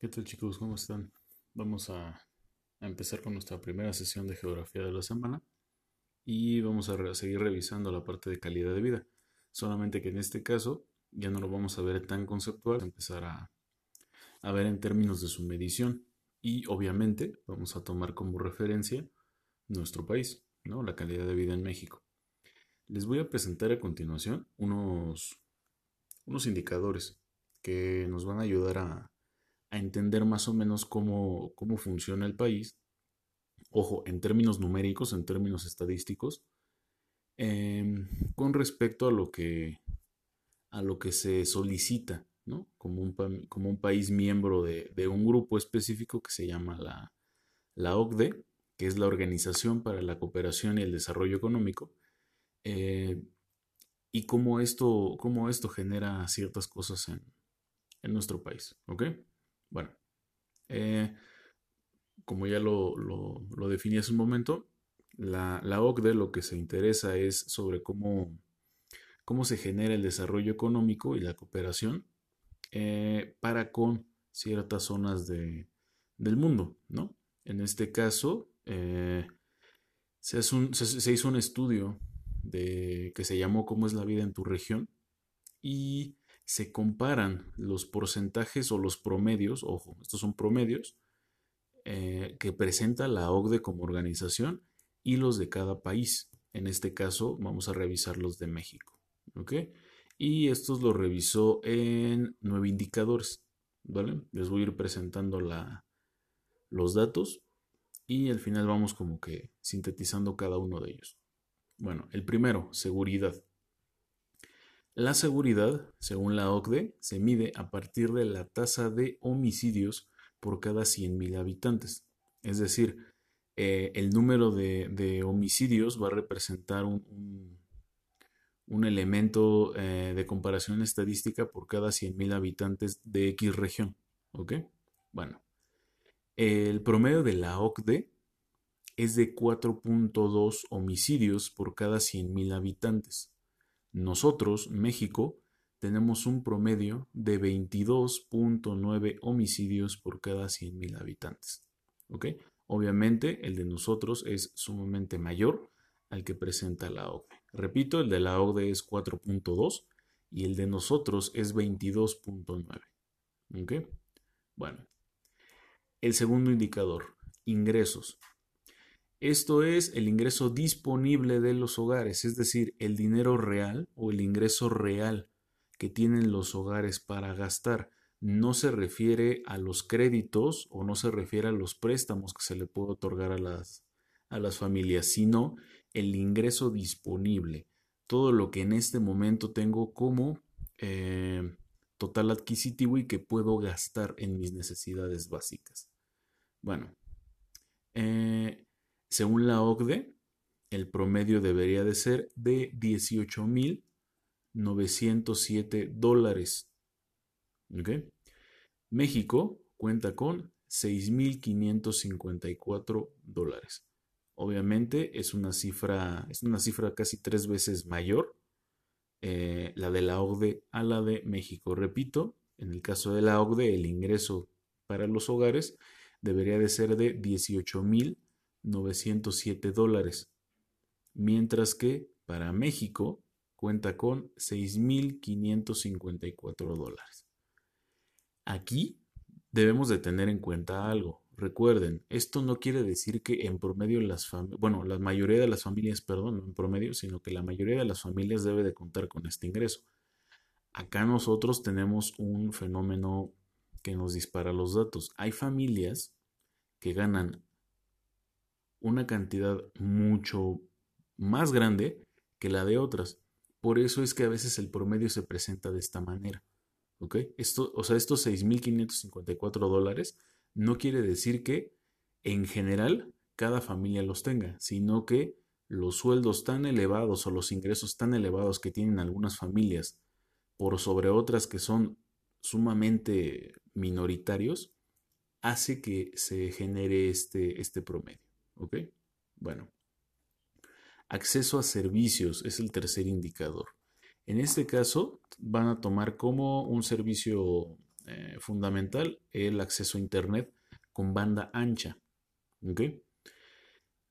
¿Qué tal chicos? ¿Cómo están? Vamos a, empezar con nuestra primera sesión de geografía de la semana y vamos a seguir revisando la parte de calidad de vida. Solamente que en este caso ya no lo vamos a ver tan conceptual, empezar a, a ver en términos de su medición y obviamente vamos a tomar como referencia nuestro país, ¿no? La calidad de vida en México. Les voy a presentar a continuación unos, unos indicadores que nos van a ayudar a, a entender más o menos cómo, cómo funciona el país. Ojo, en términos numéricos, en términos estadísticos, em, con respecto a lo que, a lo que se solicita, ¿no? Como un, como un país miembro de, de un grupo específico que se llama la, la OCDE, que es la Organización para la Cooperación y el Desarrollo Económico, eh, y cómo esto, cómo esto genera ciertas cosas en, en nuestro país, ¿ok? Bueno, eh, como ya lo, lo, definí hace un momento, la, la OCDE lo que se interesa es sobre cómo, cómo se genera el desarrollo económico y la cooperación eh, para con ciertas zonas de, del mundo, ¿no? En este caso, eh, se, hace un- se hizo un estudio de, que se llamó ¿Cómo es la vida en tu región? y se comparan los porcentajes o los promedios, ojo, estos son promedios, eh, que presenta la OCDE como organización y los de cada país. En este caso, vamos a revisar los de México. ¿Ok? Y estos los revisó en nueve indicadores. ¿Vale? Les voy a ir presentando la, los datos y al final vamos como que sintetizando cada uno de ellos. Bueno, el primero, seguridad. La seguridad, según la OCDE, se mide a partir de la tasa de homicidios por cada 100.000 habitantes. Es decir, eh, el número de, homicidios va a representar un elemento eh, de comparación estadística por cada 100.000 habitantes de X región. ¿Ok? Bueno, el promedio de la OCDE es de 4.2 homicidios por cada 100.000 habitantes. Nosotros, México, tenemos un promedio de 22.9 homicidios por cada 100.000 habitantes. ¿Ok? Obviamente, el de nosotros es sumamente mayor al que presenta la OCDE. Repito, el de la OCDE es 4.2 y el de nosotros es 22.9. ¿Ok? Bueno, el segundo indicador, ingresos. Esto es el ingreso disponible de los hogares, es decir, el dinero real o el ingreso real que tienen los hogares para gastar. No se refiere a los créditos o no se refiere a los préstamos que se le puede otorgar a las, a las familias, sino el ingreso disponible. Todo lo que en este momento tengo como eh, total adquisitivo y que puedo gastar en mis necesidades básicas. Bueno, eh, según la OCDE, el promedio debería de ser de 18.907 dólares. México cuenta con 6.554 dólares. Obviamente es una cifra, es una cifra casi tres veces mayor eh, la de la OCDE a la de México. Repito, en el caso de la OCDE, el ingreso para los hogares debería de ser de 18.907 dólares, mientras que para México cuenta con 6.554 dólares. Aquí debemos de tener en cuenta algo. Recuerden, esto no quiere decir que en promedio las familias, bueno, la mayoría de las familias, perdón, no en promedio, sino que la mayoría de las familias debe de contar con este ingreso. Acá nosotros tenemos un fenómeno que nos dispara los datos. Hay familias que ganan una cantidad mucho más grande que la de otras. Por eso es que a veces el promedio se presenta de esta manera. ¿Ok? O sea, estos 6.554 dólares no quiere decir que en general cada familia los tenga, sino que los sueldos tan elevados o los ingresos tan elevados que tienen algunas familias por sobre otras que son sumamente minoritarios, hace que se genere este, este promedio. ¿Ok? Bueno, acceso a servicios es el tercer indicador. En este caso, van a tomar como un servicio eh, fundamental el acceso a Internet con banda ancha.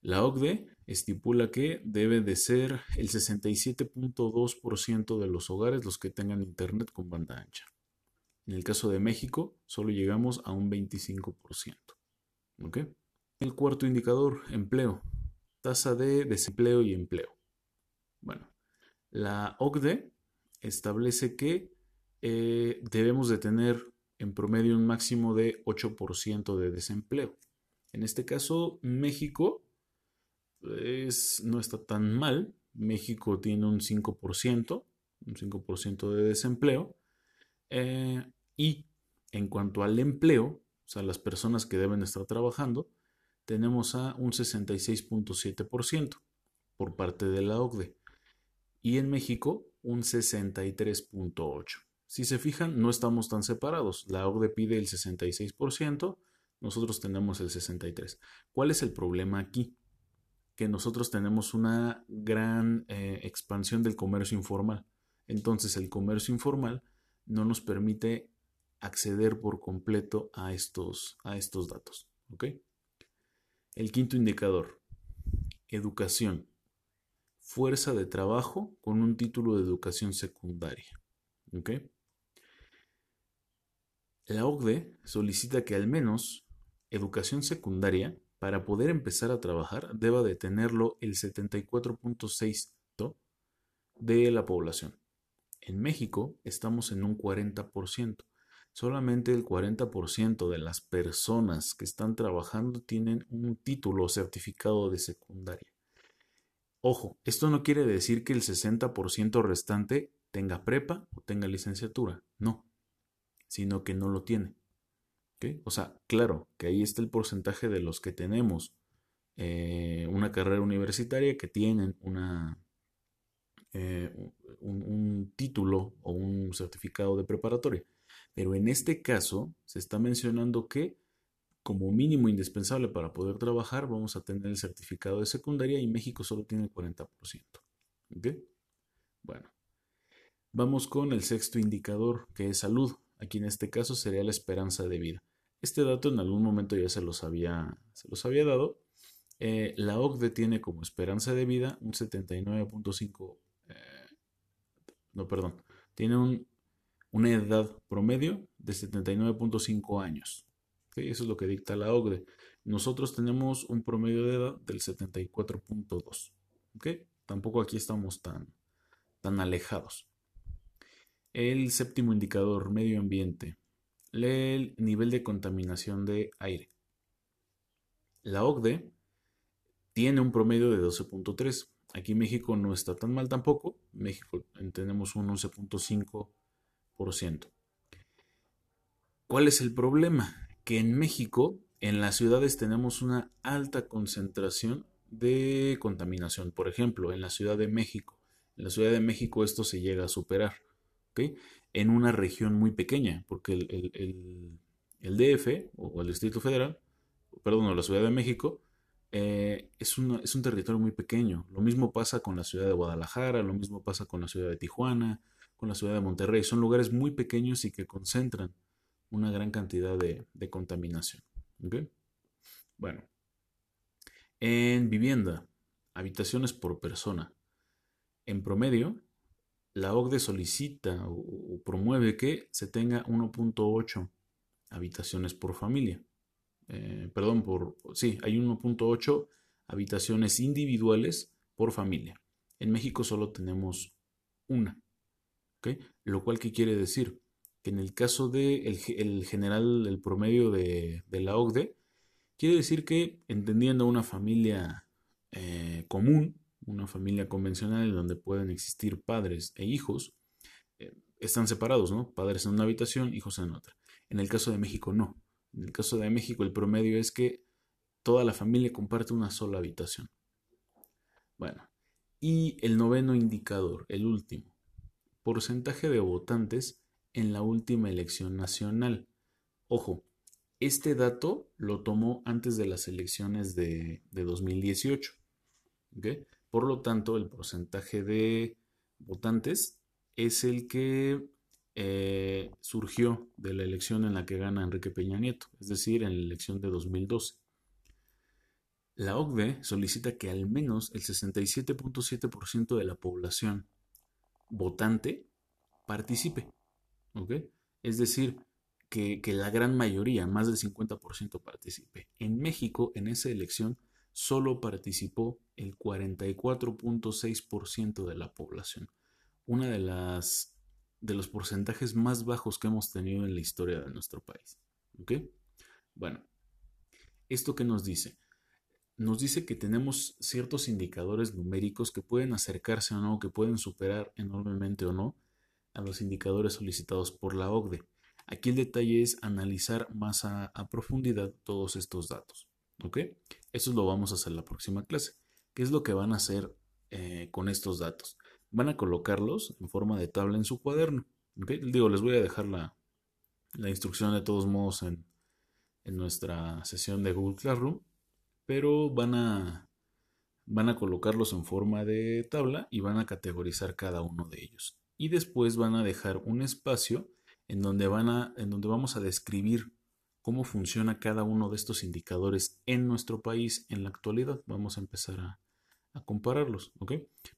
La OCDE estipula que debe de ser el 67.2% de los hogares los que tengan Internet con banda ancha. En el caso de México, solo llegamos a un 25%. El cuarto indicador, empleo. Tasa de desempleo y empleo. Bueno, la OCDE establece que eh, debemos de tener en promedio un máximo de 8% de desempleo. En este caso, México no está tan mal. México tiene un 5%, un 5% de desempleo. Eh, y en cuanto al empleo, o sea, las personas que deben estar trabajando, tenemos a un 66.7% por parte de la OCDE. Y en México, un 63.8%. Si se fijan, no estamos tan separados. La OCDE pide el 66%, nosotros tenemos el 63%. ¿Cuál es el problema aquí? Que nosotros tenemos una gran eh, expansión del comercio informal. Entonces el comercio informal no nos permite acceder por completo a estos, a estos datos. El quinto indicador, educación. Fuerza de trabajo con un título de educación secundaria. La OCDE solicita que al menos educación secundaria, para poder empezar a trabajar, deba de tenerlo el 74.6% de la población. En México estamos en un 40%. Solamente el 40% de las personas que están trabajando tienen un título o certificado de secundaria. Ojo, esto no quiere decir que el 60% restante tenga prepa o tenga licenciatura. No sino que no lo tiene. O sea, claro que ahí está el porcentaje de los que tenemos eh, una carrera universitaria que tienen una, eh, un, título o un certificado de preparatoria. Pero en este caso se está mencionando que como mínimo indispensable para poder trabajar vamos a tener el certificado de secundaria y México solo tiene el 40%. Bueno, vamos con el sexto indicador que es salud. Aquí en este caso sería la esperanza de vida. Este dato en algún momento ya se los había, se los había dado. Eh, la OCDE tiene como esperanza de vida un 79.5, eh, no, perdón, tiene una edad promedio de 79.5 años. Eso es lo que dicta la OCDE. Nosotros tenemos un promedio de edad del 74.2. Tampoco aquí estamos tan, tan alejados. El séptimo indicador, medio ambiente. El nivel de contaminación de aire. La OCDE tiene un promedio de 12.3. Aquí México no está tan mal tampoco. México tenemos un 11.5%. ¿Cuál es el problema? Que en México, en las ciudades tenemos una alta concentración de contaminación. Por ejemplo, en la Ciudad de México. En la Ciudad de México esto se llega a superar en una región muy pequeña, porque el, DF o el Distrito Federal, perdón, la Ciudad de México, eh, es, es, un territorio muy pequeño. Lo mismo pasa con la ciudad de Guadalajara, lo mismo pasa con la ciudad de Tijuana, con la ciudad de Monterrey. Son lugares muy pequeños y que concentran una gran cantidad de, contaminación. Bueno, en vivienda, habitaciones por persona. En promedio, la OCDE solicita o, promueve que se tenga 1.8 habitaciones por familia. Eh, perdón, por sí, hay 1.8 habitaciones individuales por familia. En México solo tenemos una. Lo cual, ¿qué quiere decir? Que en el caso del de el general, el promedio de, la OCDE, quiere decir que entendiendo una familia eh, común, una familia convencional en donde pueden existir padres e hijos, eh, están separados, ¿no? Padres en una habitación, hijos en otra. En el caso de México no. En el caso de México el promedio es que toda la familia comparte una sola habitación. Bueno, y el noveno indicador, el último, porcentaje de votantes en la última elección nacional. Ojo, este dato lo tomó antes de las elecciones de, de 2018. ¿okay? Por lo tanto, el porcentaje de votantes es el que eh, surgió de la elección en la que gana Enrique Peña Nieto, es decir, en la elección de 2012. La OCDE solicita que al menos el 67.7% de la población votante participe. ¿ok? Es decir, que, que, la gran mayoría, más del 50% participe. En México, en esa elección, solo participó el 44.6% de la población. Una de las de los porcentajes más bajos que hemos tenido en la historia de nuestro país. ¿Ok? Bueno, ¿esto qué nos dice? Nos dice que tenemos ciertos indicadores numéricos que pueden acercarse o no, que pueden superar enormemente o no a los indicadores solicitados por la OCDE. Aquí el detalle es analizar más a, profundidad todos estos datos. ¿Ok? Eso lo vamos a hacer en la próxima clase. ¿Qué es lo que van a hacer eh, con estos datos? van a colocarlos en forma de tabla en su cuaderno. Digo, les voy a dejar la, instrucción de todos modos en, nuestra sesión de Google Classroom, pero van a, van a colocarlos en forma de tabla y van a categorizar cada uno de ellos. Y después van a dejar un espacio en donde, van a, en donde vamos a describir cómo funciona cada uno de estos indicadores en nuestro país en la actualidad. Vamos a empezar a, compararlos.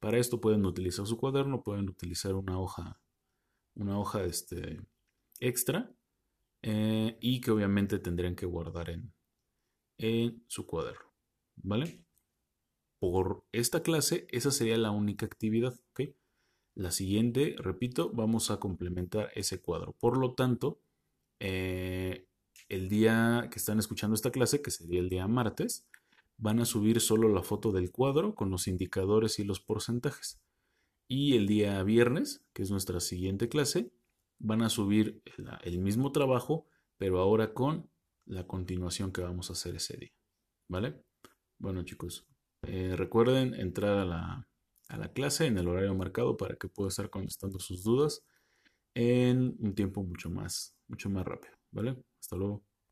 Para esto pueden utilizar su cuaderno, pueden utilizar una hoja, una hoja este, extra eh, y que obviamente tendrían que guardar en, en su cuaderno, ¿vale? Por esta clase, esa sería la única actividad, ¿ok? La siguiente, repito, vamos a complementar ese cuadro. Por lo tanto, eh, el día que están escuchando esta clase, que sería el día martes, van a subir solo la foto del cuadro con los indicadores y los porcentajes. Y el día viernes, que es nuestra siguiente clase, van a subir el, mismo trabajo, pero ahora con la continuación que vamos a hacer ese día. ¿Vale? Bueno chicos, eh, recuerden entrar a la, a la clase en el horario marcado para que pueda estar contestando sus dudas en un tiempo mucho más, mucho más rápido. ¿Vale? Hasta luego.